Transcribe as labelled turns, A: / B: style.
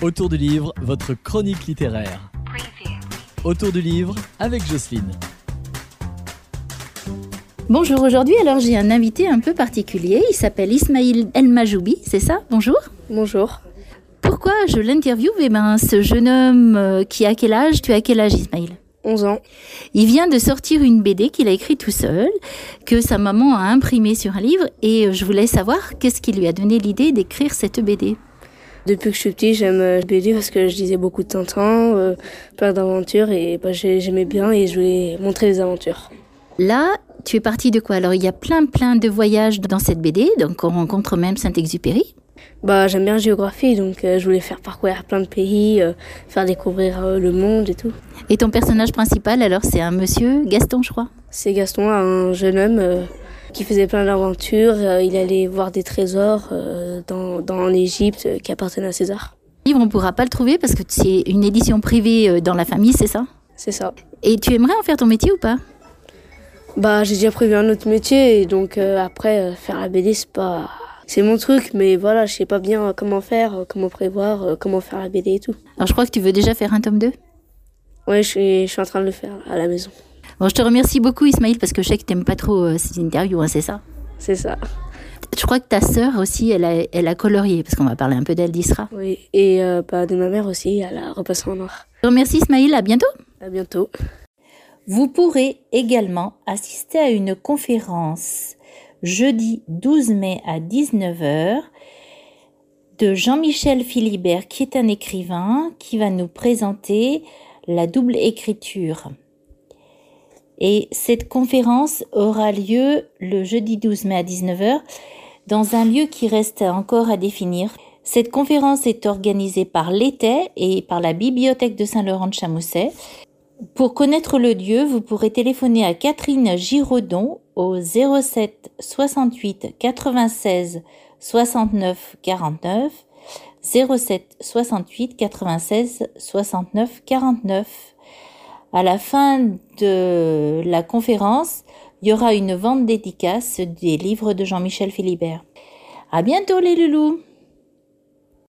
A: Autour du livre, votre chronique littéraire. Autour du livre avec Jocelyne.
B: Bonjour, aujourd'hui alors j'ai un invité un peu particulier, il s'appelle Ismail El Majoubi, c'est ça? Bonjour.
C: Bonjour.
B: Pourquoi je l'interviewe? Eh ben ce jeune homme euh, qui a quel âge? Tu as quel âge Ismail?
C: 11 ans.
B: Il vient de sortir une BD qu'il a écrite tout seul, que sa maman a imprimée sur un livre et euh, je voulais savoir qu'est-ce qui lui a donné l'idée d'écrire cette BD.
C: Depuis que je suis petit, j'aime euh, BD parce que je lisais beaucoup de Tintin, euh, plein d'aventures et bah, j'ai- j'aimais bien et je voulais montrer les aventures.
B: Là, tu es parti de quoi? Alors il y a plein plein de voyages dans cette BD, donc on rencontre même Saint-Exupéry.
C: Bah, j'aime bien la géographie donc euh, je voulais faire parcourir plein de pays, euh, faire découvrir euh, le monde et tout.
B: Et ton personnage principal alors c'est un monsieur, Gaston je crois?
C: C'est Gaston, un jeune homme qui faisait plein d'aventures. euh, il allait voir des trésors euh, dans, dans l'Égypte euh, qui appartenaient à César.
B: Le livre on pourra pas le trouver parce que c'est une édition privée dans la famille, c'est ça?
C: C'est ça.
B: Et tu aimerais en faire ton métier ou pas?
C: Bah, j'ai déjà prévu un autre métier et donc euh, après euh, faire la BD c'est pas c'est mon truc mais voilà, je sais pas bien comment faire, comment prévoir, comment faire la BD et tout.
B: Alors je crois que tu veux déjà faire un tome 2
C: Ouais, je suis je suis en train de le faire à la maison.
B: Bon, je te remercie beaucoup Ismaël parce que je sais que t'aimes pas trop euh, ces interviews, hein, c'est ça?
C: C'est ça.
B: Je crois que ta sœur aussi, elle a, elle a colorié, parce qu'on va parler un peu d'elle d'Isra.
C: Oui, et euh, bah de ma mère aussi, elle a repassé en noir.
B: Je te remercie Ismaël, à bientôt
C: À bientôt.
B: Vous pourrez également assister à une conférence jeudi 12 mai à 19h de Jean-Michel Philibert, qui est un écrivain, qui va nous présenter la double écriture. Et cette conférence aura lieu le jeudi 12 mai à 19h dans un lieu qui reste encore à définir. Cette conférence est organisée par l'ETAI et par la Bibliothèque de Saint-Laurent de Chamousset. Pour connaître le lieu, vous pourrez téléphoner à Catherine Giraudon au 07 68 96 69 49 07 68 96 69 49. À la fin de la conférence, il y aura une vente dédicace des livres de Jean-Michel Philibert. À bientôt les loulous!